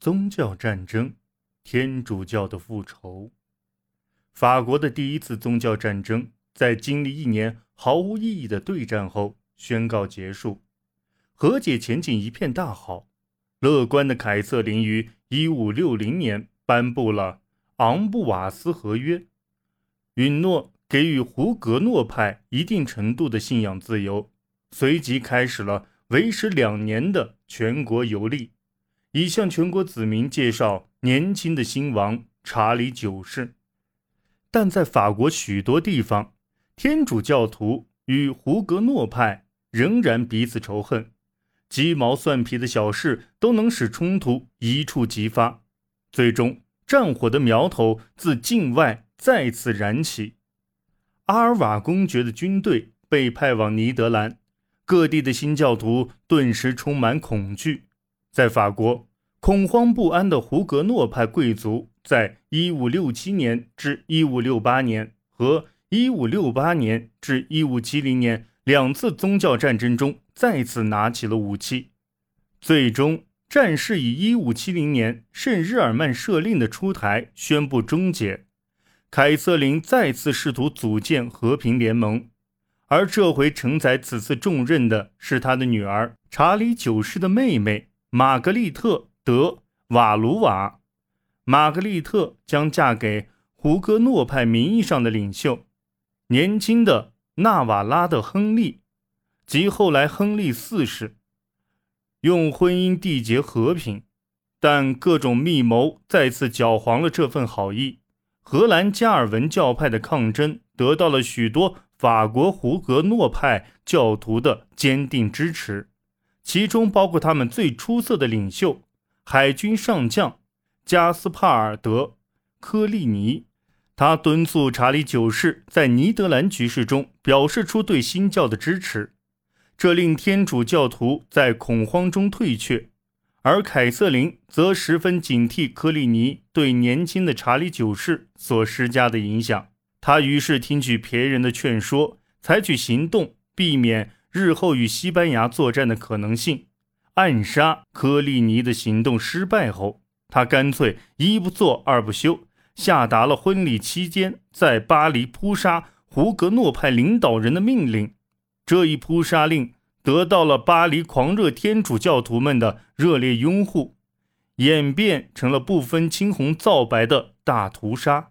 宗教战争，天主教的复仇。法国的第一次宗教战争在经历一年毫无意义的对战后宣告结束，和解前景一片大好。乐观的凯瑟琳于一五六零年颁布了《昂布瓦斯合约》，允诺给予胡格诺派一定程度的信仰自由，随即开始了为时两年的全国游历。已向全国子民介绍年轻的新王查理九世，但在法国许多地方，天主教徒与胡格诺派仍然彼此仇恨，鸡毛蒜皮的小事都能使冲突一触即发，最终战火的苗头自境外再次燃起。阿尔瓦公爵的军队被派往尼德兰，各地的新教徒顿时充满恐惧。在法国，恐慌不安的胡格诺派贵族，在1567年至1568年和1568年至1570年两次宗教战争中再次拿起了武器。最终，战事以1570年圣日耳曼赦令的出台宣布终结。凯瑟琳再次试图组建和平联盟，而这回承载此次重任的是他的女儿查理九世的妹妹。玛格丽特·德瓦卢瓦，玛格丽特将嫁给胡格诺派名义上的领袖，年轻的纳瓦拉的亨利，及后来亨利四世，用婚姻缔结和平，但各种密谋再次搅黄了这份好意。荷兰加尔文教派的抗争得到了许多法国胡格诺派教徒的坚定支持。其中包括他们最出色的领袖，海军上将加斯帕尔·德·科利尼。他敦促查理九世在尼德兰局势中表示出对新教的支持，这令天主教徒在恐慌中退却。而凯瑟琳则十分警惕科利尼对年轻的查理九世所施加的影响。他于是听取别人的劝说，采取行动，避免。日后与西班牙作战的可能性，暗杀科利尼的行动失败后，他干脆一不做二不休，下达了婚礼期间在巴黎扑杀胡格诺派领导人的命令。这一扑杀令得到了巴黎狂热天主教徒们的热烈拥护，演变成了不分青红皂白的大屠杀，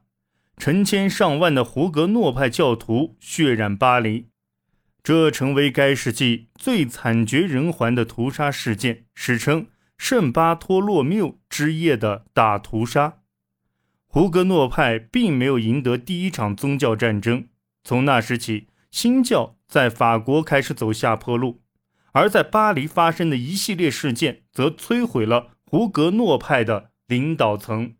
成千上万的胡格诺派教徒血染巴黎。这成为该世纪最惨绝人寰的屠杀事件，史称“圣巴托洛缪之夜”的大屠杀。胡格诺派并没有赢得第一场宗教战争，从那时起，新教在法国开始走下坡路，而在巴黎发生的一系列事件则摧毁了胡格诺派的领导层，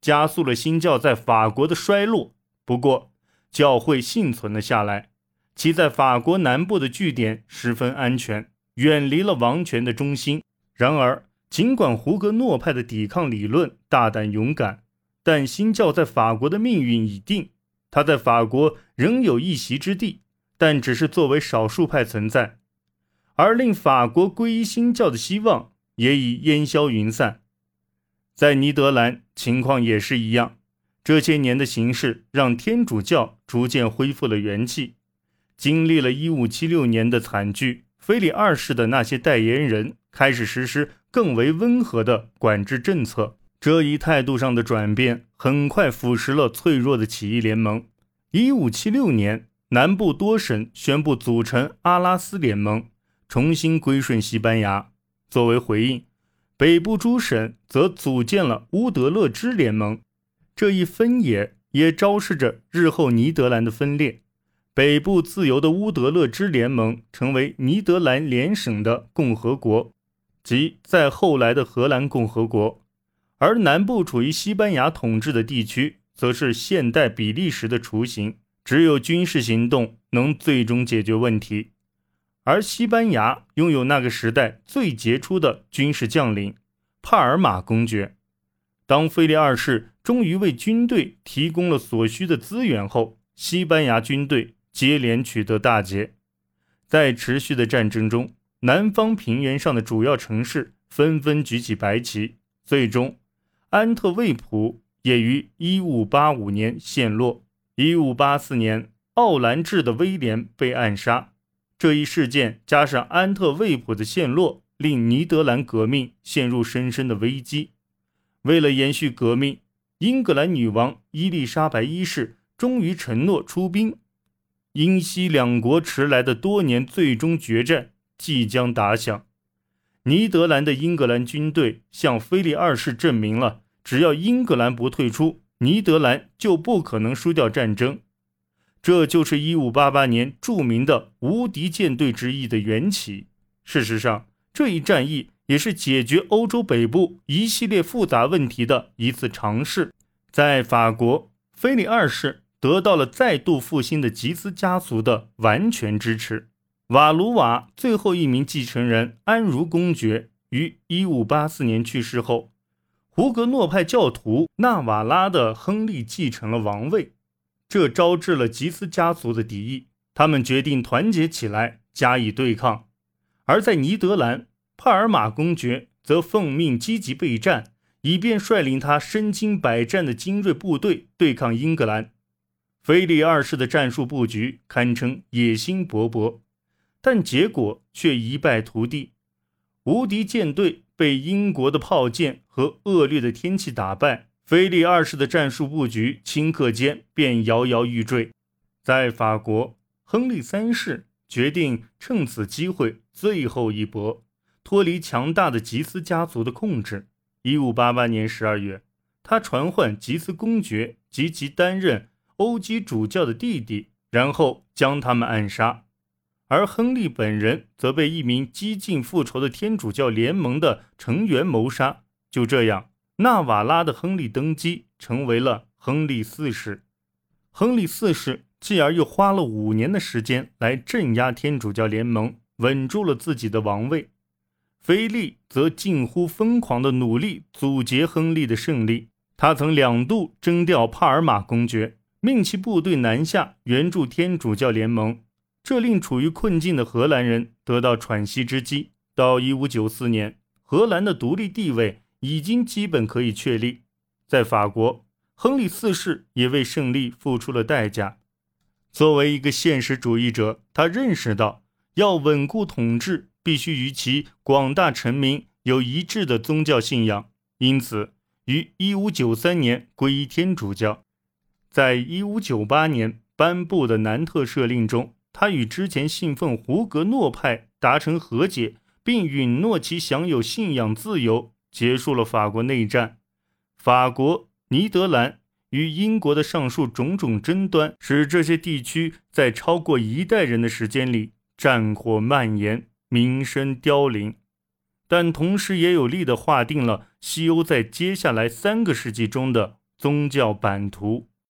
加速了新教在法国的衰落。不过，教会幸存了下来。其在法国南部的据点十分安全，远离了王权的中心。然而，尽管胡格诺派的抵抗理论大胆勇敢，但新教在法国的命运已定。他在法国仍有一席之地，但只是作为少数派存在，而令法国皈依新教的希望也已烟消云散。在尼德兰，情况也是一样。这些年的形势让天主教逐渐恢复了元气。经历了1576年的惨剧，菲利二世的那些代言人开始实施更为温和的管制政策。这一态度上的转变很快腐蚀了脆弱的起义联盟。1576年，南部多省宣布组成阿拉斯联盟，重新归顺西班牙。作为回应，北部诸省则组建了乌德勒支联盟。这一分野也昭示着日后尼德兰的分裂。北部自由的乌德勒支联盟成为尼德兰联省的共和国，即在后来的荷兰共和国；而南部处于西班牙统治的地区，则是现代比利时的雏形。只有军事行动能最终解决问题，而西班牙拥有那个时代最杰出的军事将领帕尔马公爵。当菲利二世终于为军队提供了所需的资源后，西班牙军队。接连取得大捷，在持续的战争中，南方平原上的主要城市纷纷举起白旗，最终，安特卫普也于1585年陷落。1584年，奥兰治的威廉被暗杀。这一事件加上安特卫普的陷落，令尼德兰革命陷入深深的危机。为了延续革命，英格兰女王伊丽莎白一世终于承诺出兵。英西两国迟来的多年最终决战即将打响。尼德兰的英格兰军队向菲利二世证明了，只要英格兰不退出，尼德兰就不可能输掉战争。这就是1588年著名的无敌舰队之役的缘起。事实上，这一战役也是解决欧洲北部一系列复杂问题的一次尝试。在法国，菲利二世得到了再度复兴的吉斯家族的完全支持。瓦卢瓦最后一名继承人安茹公爵于1584年去世后，胡格诺派教徒纳瓦拉的亨利继承了王位。这招致了吉斯家族的敌意，他们决定团结起来加以对抗。而在尼德兰，帕尔马公爵则奉命积极备战，以便率领他身经百战的精锐部队对抗英格兰。菲利二世的战术布局堪称野心勃勃，但结果却一败涂地。无敌舰队被英国的炮舰和恶劣的天气打败。菲利二世的战术布局顷刻间便摇摇欲坠。在法国，亨利三世决定趁此机会最后一搏，脱离强大的吉斯家族的控制。一五八八年十二月，他传唤吉斯公爵及其担任欧基主教的弟弟，然后将他们暗杀。而亨利本人则被一名激进复仇的天主教联盟的成员谋杀。就这样。纳瓦拉的亨利登基，成为了亨利四世。亨利四世继而又花了五年的时间来镇压天主教联盟，稳住了自己的王位。菲利则近乎疯狂地努力阻截亨利的胜利。他曾两度征调帕尔马公爵，命其部队南下援助天主教联盟，这令处于困境的荷兰人得到喘息之机。到1594年，荷兰的独立地位。已经基本可以确立，在法国，亨利四世也为胜利付出了代价。作为一个现实主义者，他认识到要稳固统治，必须与其广大臣民有一致的宗教信仰。因此，于1593年皈依天主教。在1598年颁布的南特赦令中，他与之前信奉胡格诺派达成和解，并允诺其享有信仰自由。结束了法国内战，法国、尼德兰与英国的上述种种争端，使这些地区在超过一代人的时间里战火蔓延，民生凋零。但同时也有力地划定了西欧在接下来三个世纪中的宗教版图。